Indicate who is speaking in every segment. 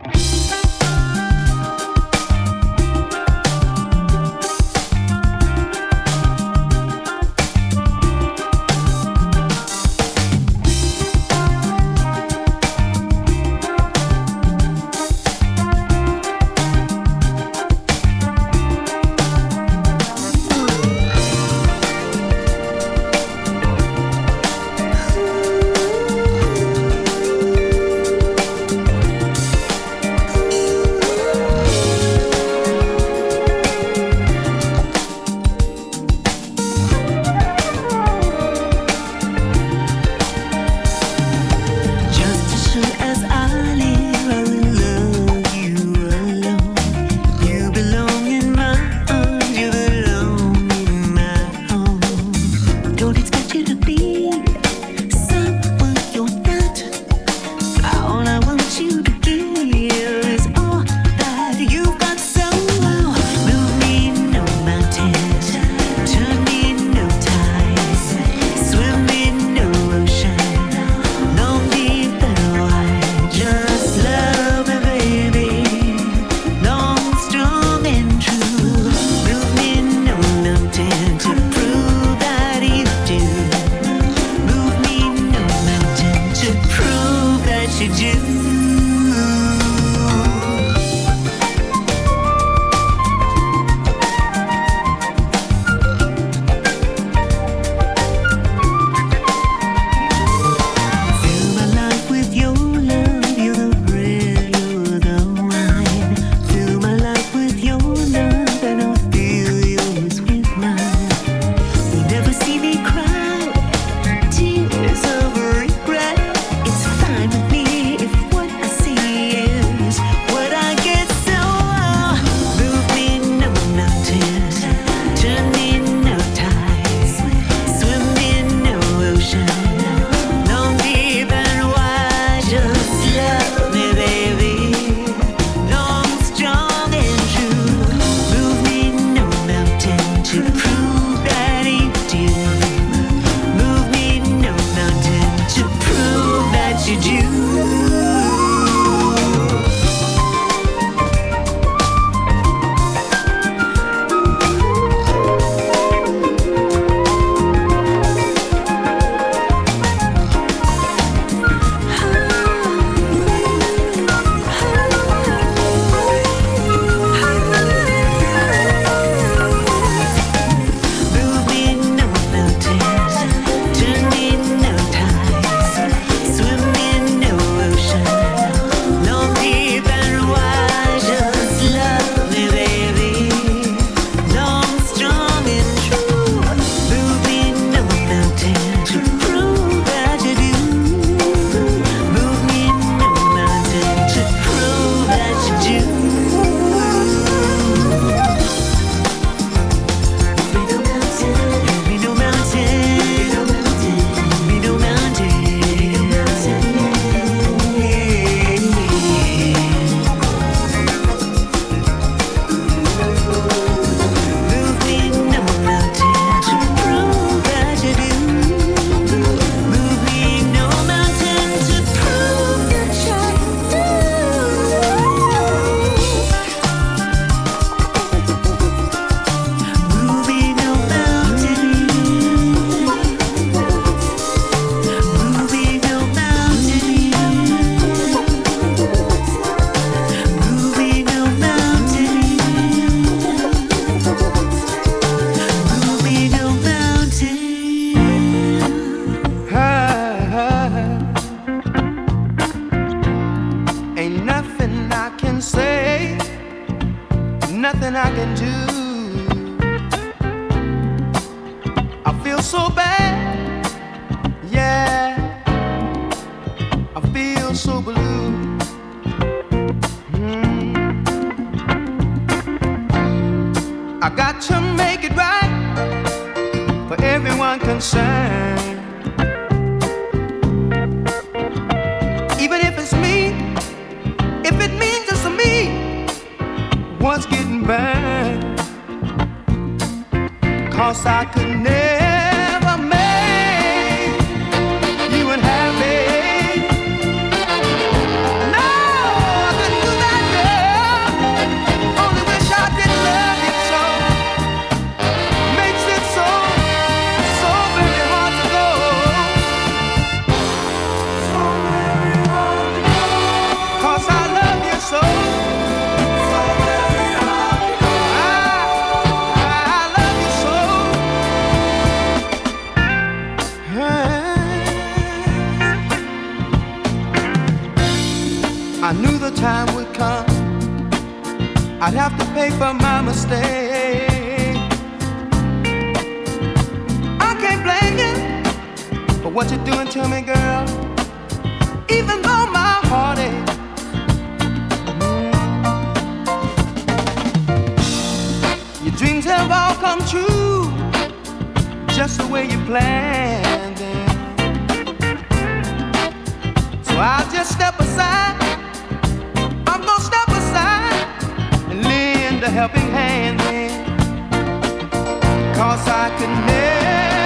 Speaker 1: I
Speaker 2: doing to me, girl. Even though my heart is. Mm. Your dreams have all come true, just the way you planned them. So I'll just step aside. I'm gonna step aside and lend a helping hand. Cause I can
Speaker 3: never.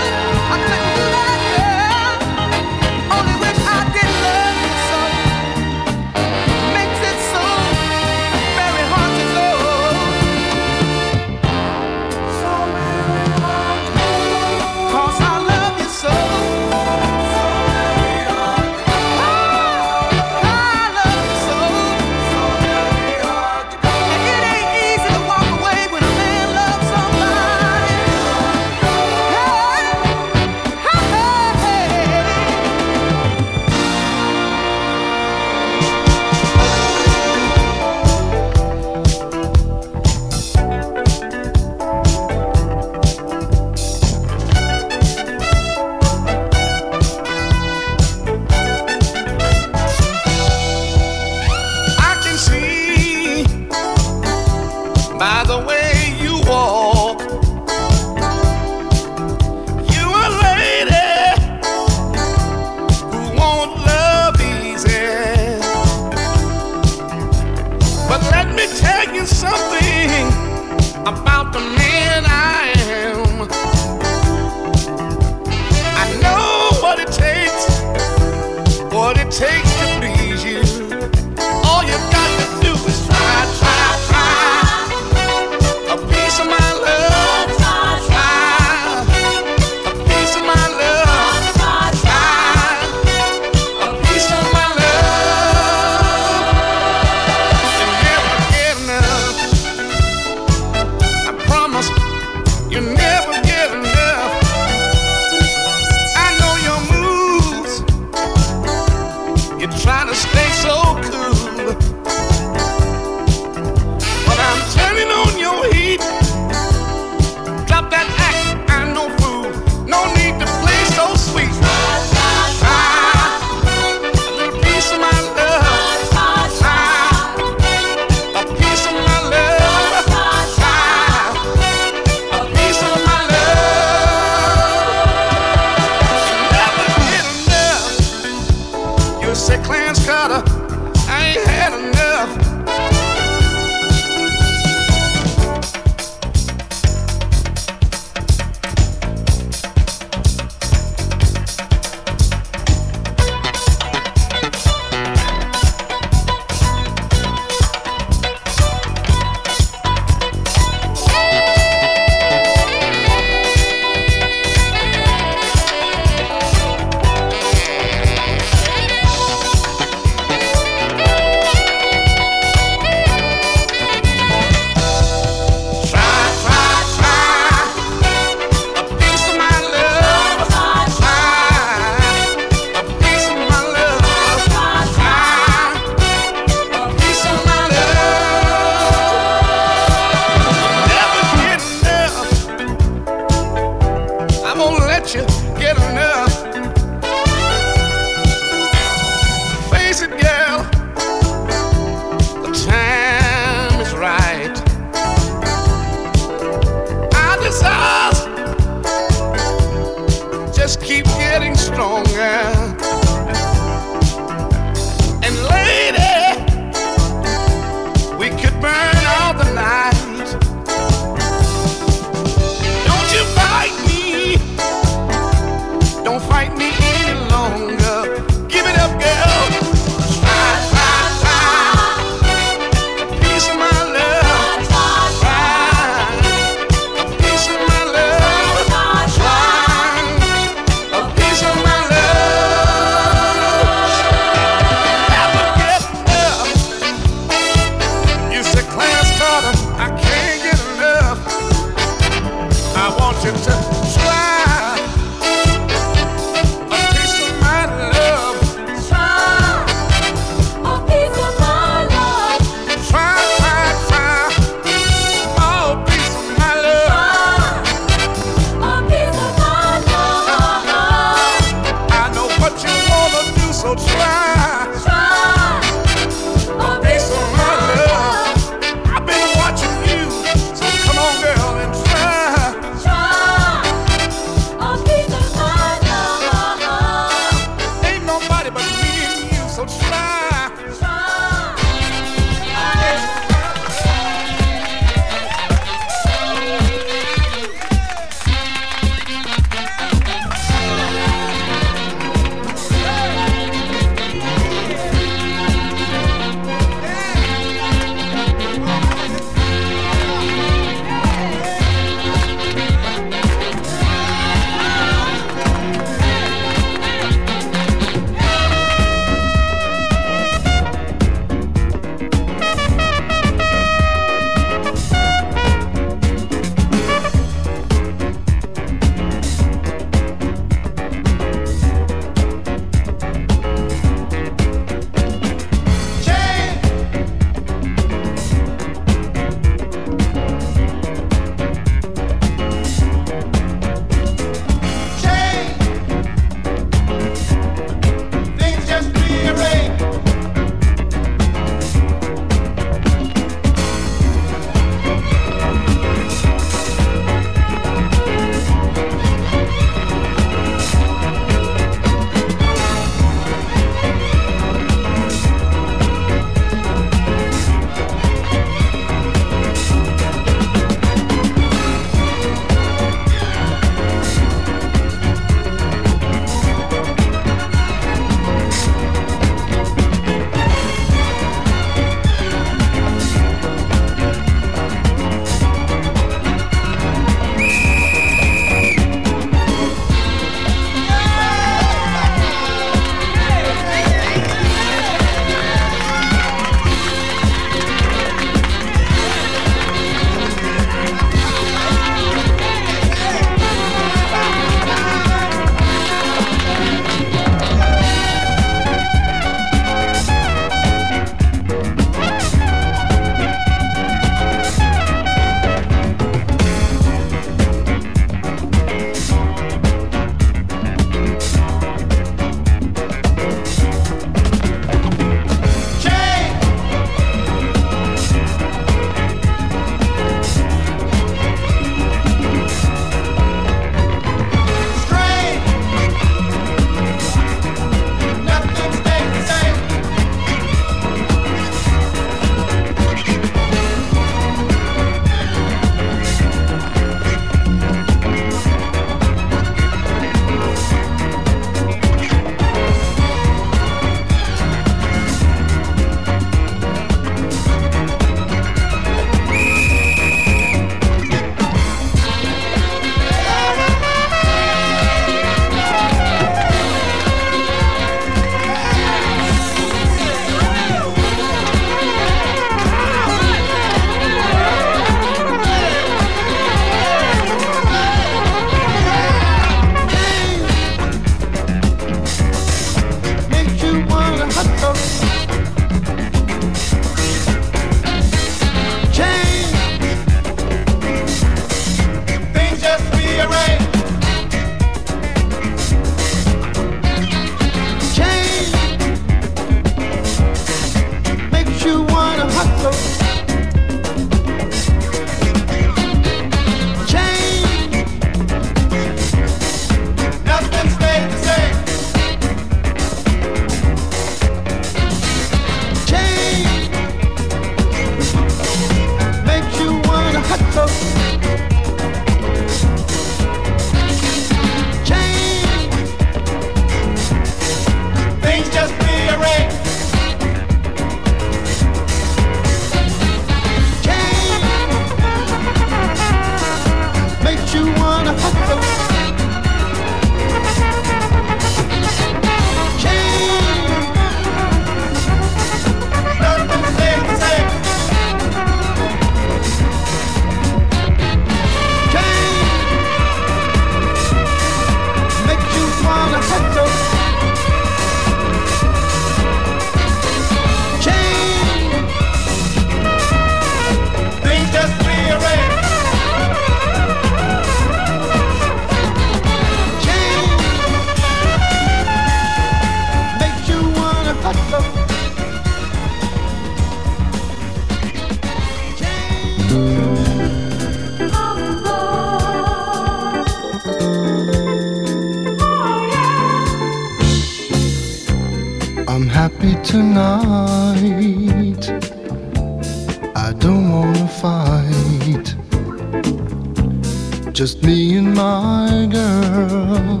Speaker 3: My
Speaker 4: girl,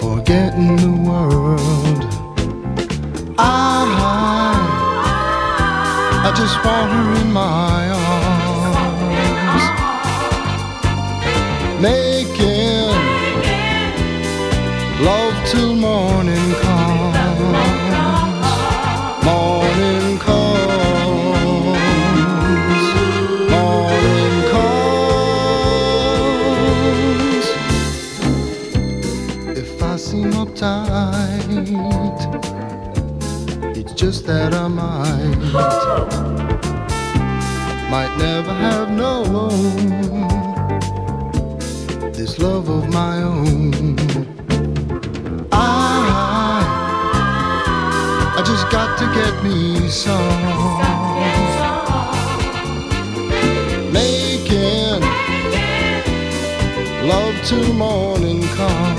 Speaker 4: forgetting the world. I, I just want her in my arms, making love till morning comes. That I might, might never have known this love of my own. I, I just got to get me some. Making love till morning comes.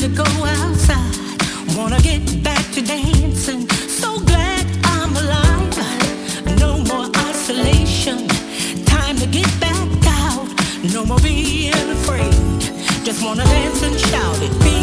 Speaker 4: to
Speaker 5: go
Speaker 6: outside. Wanna
Speaker 5: get back to dancing. So
Speaker 7: glad I'm alive. No more isolation. Time to get back out. No more being afraid. Just wanna dance and shout it.